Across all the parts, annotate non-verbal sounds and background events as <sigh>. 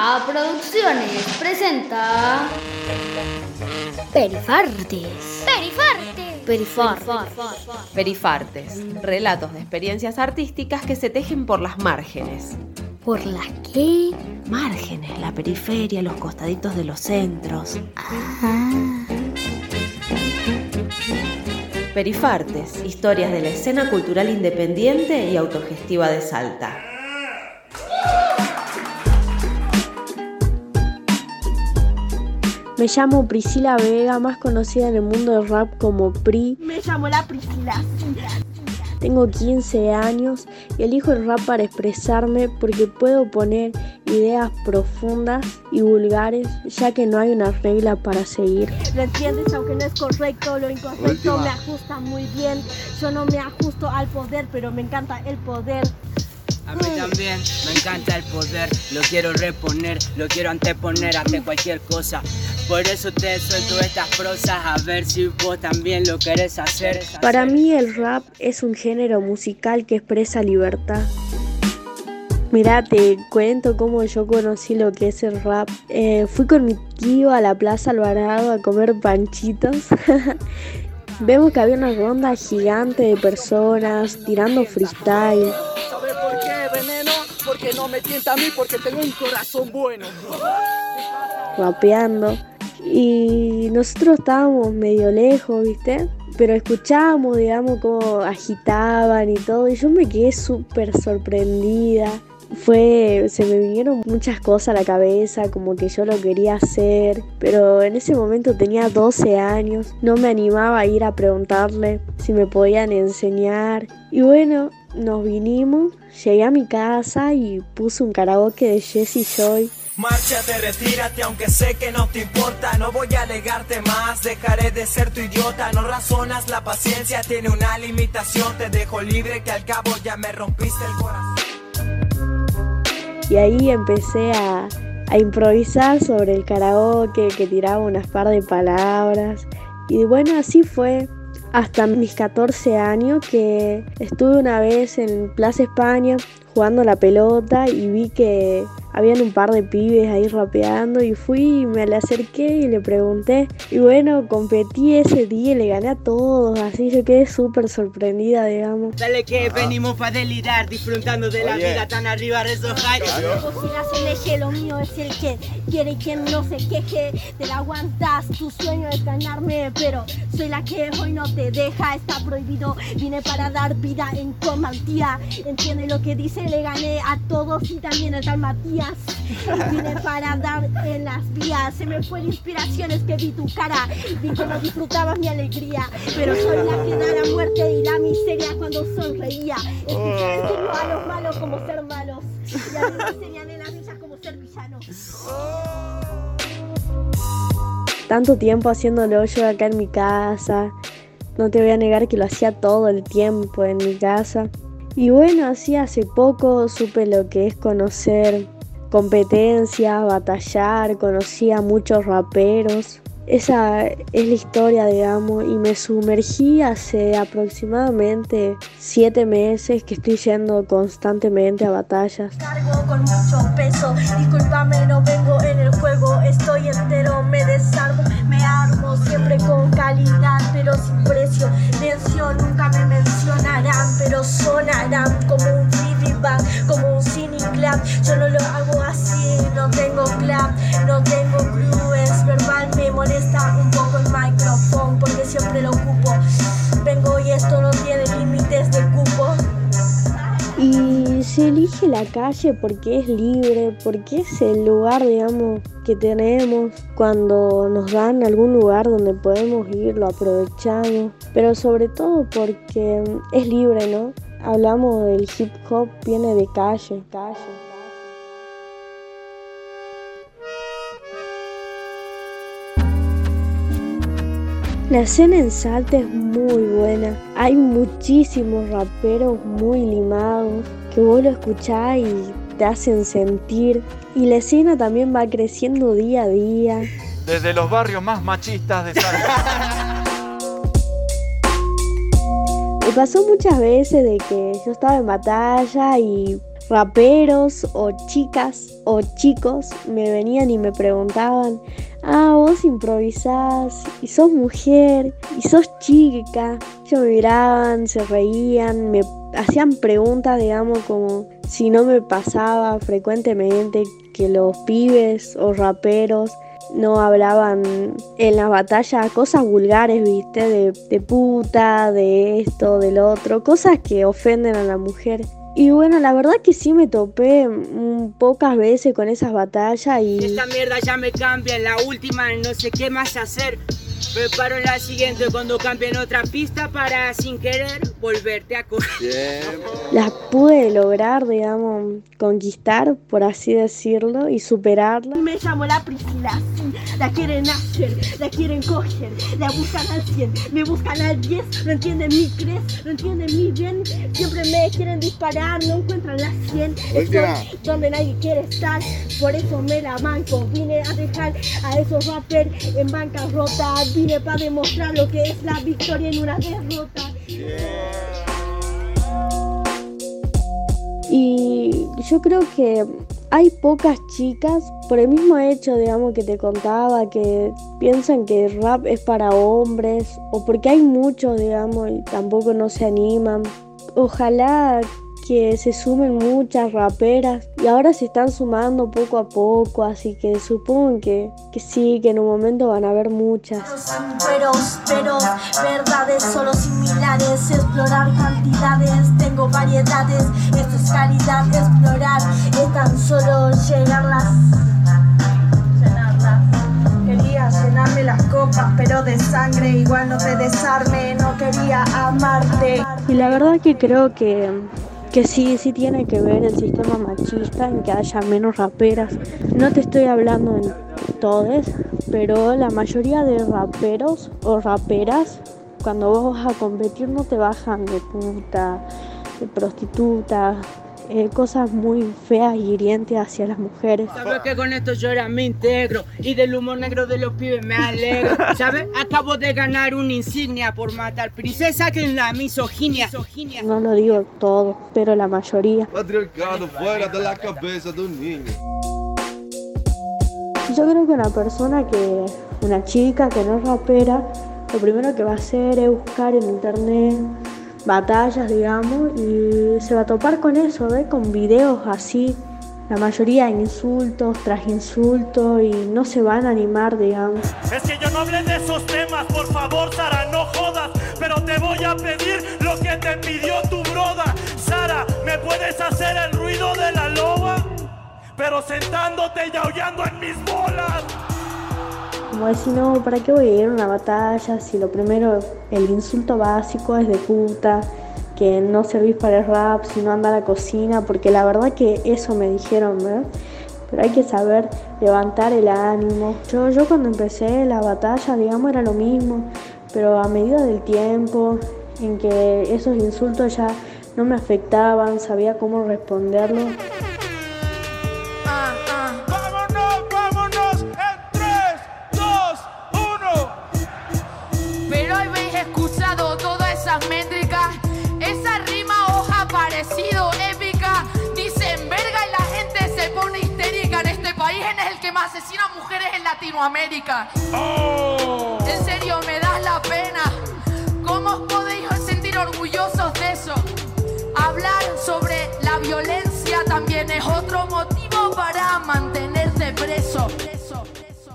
Salta Producciones presenta Perifartes. Perifartes. Perifartes. Perifartes, relatos de experiencias artísticas que se tejen por las márgenes. ¿Por las qué? Márgenes, la periferia, los costaditos de los centros. Ah. Perifartes, historias de la escena cultural independiente y autogestiva de Salta. Me llamo Priscila Vega, más conocida en el mundo del rap como Pri. Me llamo la Priscila. Tengo 15 años y elijo el rap para expresarme porque puedo poner ideas profundas y vulgares, ya que no hay una regla para seguir. Lo entiendes, aunque no es correcto, lo incorrecto me ajusta muy bien. Yo no me ajusto al poder, pero me encanta el poder. A mí también me encanta el poder, lo quiero reponer, lo quiero anteponer ante cualquier cosa. Por eso te suelto estas prosas, a ver si vos también lo querés hacer. Para mí el rap es un género musical que expresa libertad. Mirá, te cuento cómo yo conocí lo que es el rap. Eh, fui con mi tío a la Plaza Alvarado a comer panchitos. <laughs> Vemos que había una ronda gigante de personas tirando freestyle. ¿Sabe por qué veneno? Porque no me tienta a mí, porque tengo un corazón bueno. rapeando y nosotros estábamos medio lejos, ¿viste? Pero escuchábamos, digamos, cómo agitaban y todo y yo me quedé súper sorprendida. Fue, se me vinieron muchas cosas a la cabeza, como que yo lo quería hacer, pero en ese momento tenía 12 años, no me animaba a ir a preguntarle si me podían enseñar. Y bueno, nos vinimos, llegué a mi casa y puse un karaoke de Jessie Joy Márchate, retírate, aunque sé que no te importa. No voy a alegarte más, dejaré de ser tu idiota. No razonas, la paciencia tiene una limitación. Te dejo libre, que al cabo ya me rompiste el corazón. y ahí empecé a, improvisar sobre el karaoke, que tiraba unas par de palabras. Y bueno, así fue hasta mis 14 años que estuve una vez en Plaza España jugando la pelota y vi que habían un par de pibes ahí rapeando y fui y me le acerqué y le pregunté. Y bueno, competí ese día y le gané a todos, así yo quedé súper sorprendida, digamos. Dale que venimos para delirar, disfrutando de la vida tan arriba. Cocinas el eje, lo mío es el que quiere que no se queje. Te la aguantas, tu sueño es ganarme, pero soy la que hoy no te deja. Está prohibido, vine para dar vida en comandía. Entiende lo que dice, le gané a todos y también al tal Matías. Vine para dar en las vías. Se me fue la inspiración, es que vi tu cara. Vi no disfrutabas mi alegría. Pero soy la que da la muerte y la miseria cuando sonreía. Escuché a los malos como ser malos. Y a mí me enseñan en las villas como ser villanos. Tanto tiempo haciéndolo yo acá en mi casa. No te voy a negar que lo hacía todo el tiempo en mi casa. Y bueno, así hace poco supe lo que es conocer competencia, batallar, conocí a muchos raperos. Esa es la historia, digamos, y me sumergí hace aproximadamente siete meses que estoy yendo constantemente a batallas. Cargo con mucho peso, discúlpame, no vengo en el juego, estoy entero, me desarmo, me armo siempre con calidad, pero sin precio. Mención nunca me mencionarán, pero sonarán como un feedback, como un cine clap. Yo no lo hago así, no tengo la calle porque es libre, porque es el lugar, digamos, que tenemos. Cuando nos dan algún lugar donde podemos ir, lo aprovechamos. Pero sobre todo porque es libre, ¿no? Hablamos del hip hop, viene de calle, calle. La escena en Salta es muy buena. Hay muchísimos raperos muy limados que vos lo escuchás y te hacen sentir. Y la escena también va creciendo día a día. Desde los barrios más machistas de Salta. Me pasó muchas veces de que yo estaba en batalla y raperos o chicas o chicos me venían y me preguntaban, ah, vos improvisás y sos mujer y sos chica. Ellos me miraban, se reían, me hacían preguntas, digamos, como si no me pasaba frecuentemente que los pibes o raperos no hablaban en la batalla cosas vulgares, viste, de puta, de esto, del otro, cosas que ofenden a la mujer. Y bueno, la verdad que sí me topé pocas veces con esas batallas y... Esta mierda ya me cambia, la última no sé qué más hacer. Preparo la siguiente cuando cambien otra pista para sin querer volverte a coger. Las pude lograr, digamos, conquistar, por así decirlo, y superarla. Me llamo la Priscila, sí, la quieren hacer, la quieren coger, la buscan al 100, me buscan al 10, no entienden mi crees, no entienden mi bien, siempre me quieren disparar, no encuentran la 100, estoy donde nadie quiere estar, por eso me la manco, vine a dejar a esos rappers en bancarrota, vine para demostrar lo que es la victoria en una derrota. Y yo creo que hay pocas chicas, por el mismo hecho, digamos, que te contaba, que piensan que el rap es para hombres, o porque hay muchos, digamos, y tampoco no se animan. Ojalá que se sumen muchas raperas y ahora se están sumando poco a poco, así que supongo que, que sí, que en un momento van a haber muchas. Pero, pero, verdades solo similares, explorar cantidades, tengo variedades, esto es calidad, explorar, es tan solo. Llenarlas. Quería llenarme las copas, pero de sangre igual no te desarme, no quería amarte. Y la verdad que creo que que sí, sí tiene que ver el sistema machista en que haya menos raperas. No te estoy hablando en todos, pero la mayoría de raperos o raperas, cuando vos vas a competir no te bajan de puta, de prostituta, eh, cosas muy feas y hirientes hacia las mujeres. Sabes que con esto yo me integro y del humor negro de los pibes me alegro. ¿Sabes? Acabo de ganar una insignia por matar princesa que en la misoginia. No lo digo todo, pero la mayoría. Patriarcado fuera de la cabeza de un niño. Yo creo que una persona que, una chica que no es rapera, lo primero que va a hacer es buscar en internet batallas, digamos, y se va a topar con eso, ¿ve? Con videos así, la mayoría insultos tras insultos y no se van a animar, digamos. Es que yo no hablé de esos temas, por favor, Sara, no jodas, pero te voy a pedir lo que te pidió tu broda. Sara, ¿me puedes hacer el ruido de la loba? Pero sentándote y aullando en mis bolas. Como decir, no, ¿para qué voy a ir a una batalla si lo primero, el insulto básico es de puta, que no servís para el rap, si no anda a la cocina? Porque la verdad que eso me dijeron, ¿verdad? Pero hay que saber levantar el ánimo. Yo, yo cuando empecé la batalla, digamos, era lo mismo, pero a medida del tiempo, en que esos insultos ya no me afectaban, sabía cómo responderlos. País en el que más asesinan mujeres en Latinoamérica. En serio, me das la pena. ¿Cómo os podéis sentir orgullosos de eso? Hablar sobre la violencia también es otro motivo para mantenerte preso.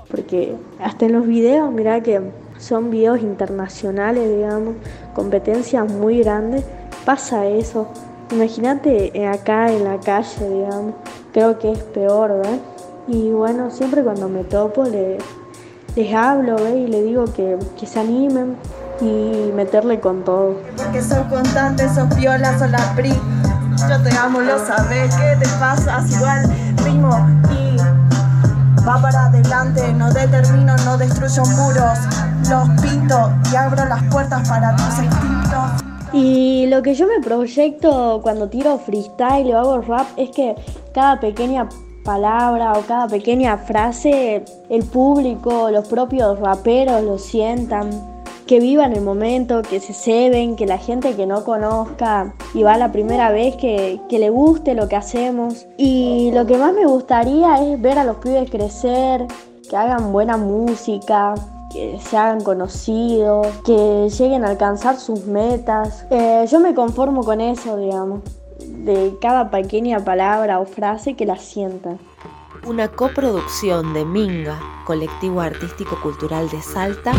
porque hasta en los videos, mira que son videos internacionales, digamos, competencias muy grandes, pasa eso. Imagínate acá en la calle, digamos, creo que es peor, ¿verdad? Y bueno, siempre cuando me topo le- les hablo, ¿ve? Y le digo que, que se animen y meterle con todo. Porque sos constante, sos piola, sos la pri. Yo te amo, lo sabes, ¿qué te pasa? igual ritmo y va para adelante. No determino, no destruyo muros. Los pinto y abro las puertas para tus instintos. Y lo que yo me proyecto cuando tiro freestyle o hago rap es que cada pequeña palabra o cada pequeña frase el público, los propios raperos lo sientan. que vivan el momento, que se ceben, que la gente que no conozca y va la primera vez que, que le guste lo que hacemos. Y lo que más me gustaría es ver a los pibes crecer, que hagan buena música, que se hagan conocidos, que lleguen a alcanzar sus metas. Eh, yo me conformo con eso, digamos, de cada pequeña palabra o frase que la sientan. Una coproducción de Minga, Colectivo Artístico Cultural de Salta,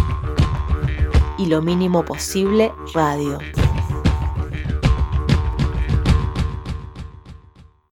y Lo Mínimo Posible Radio.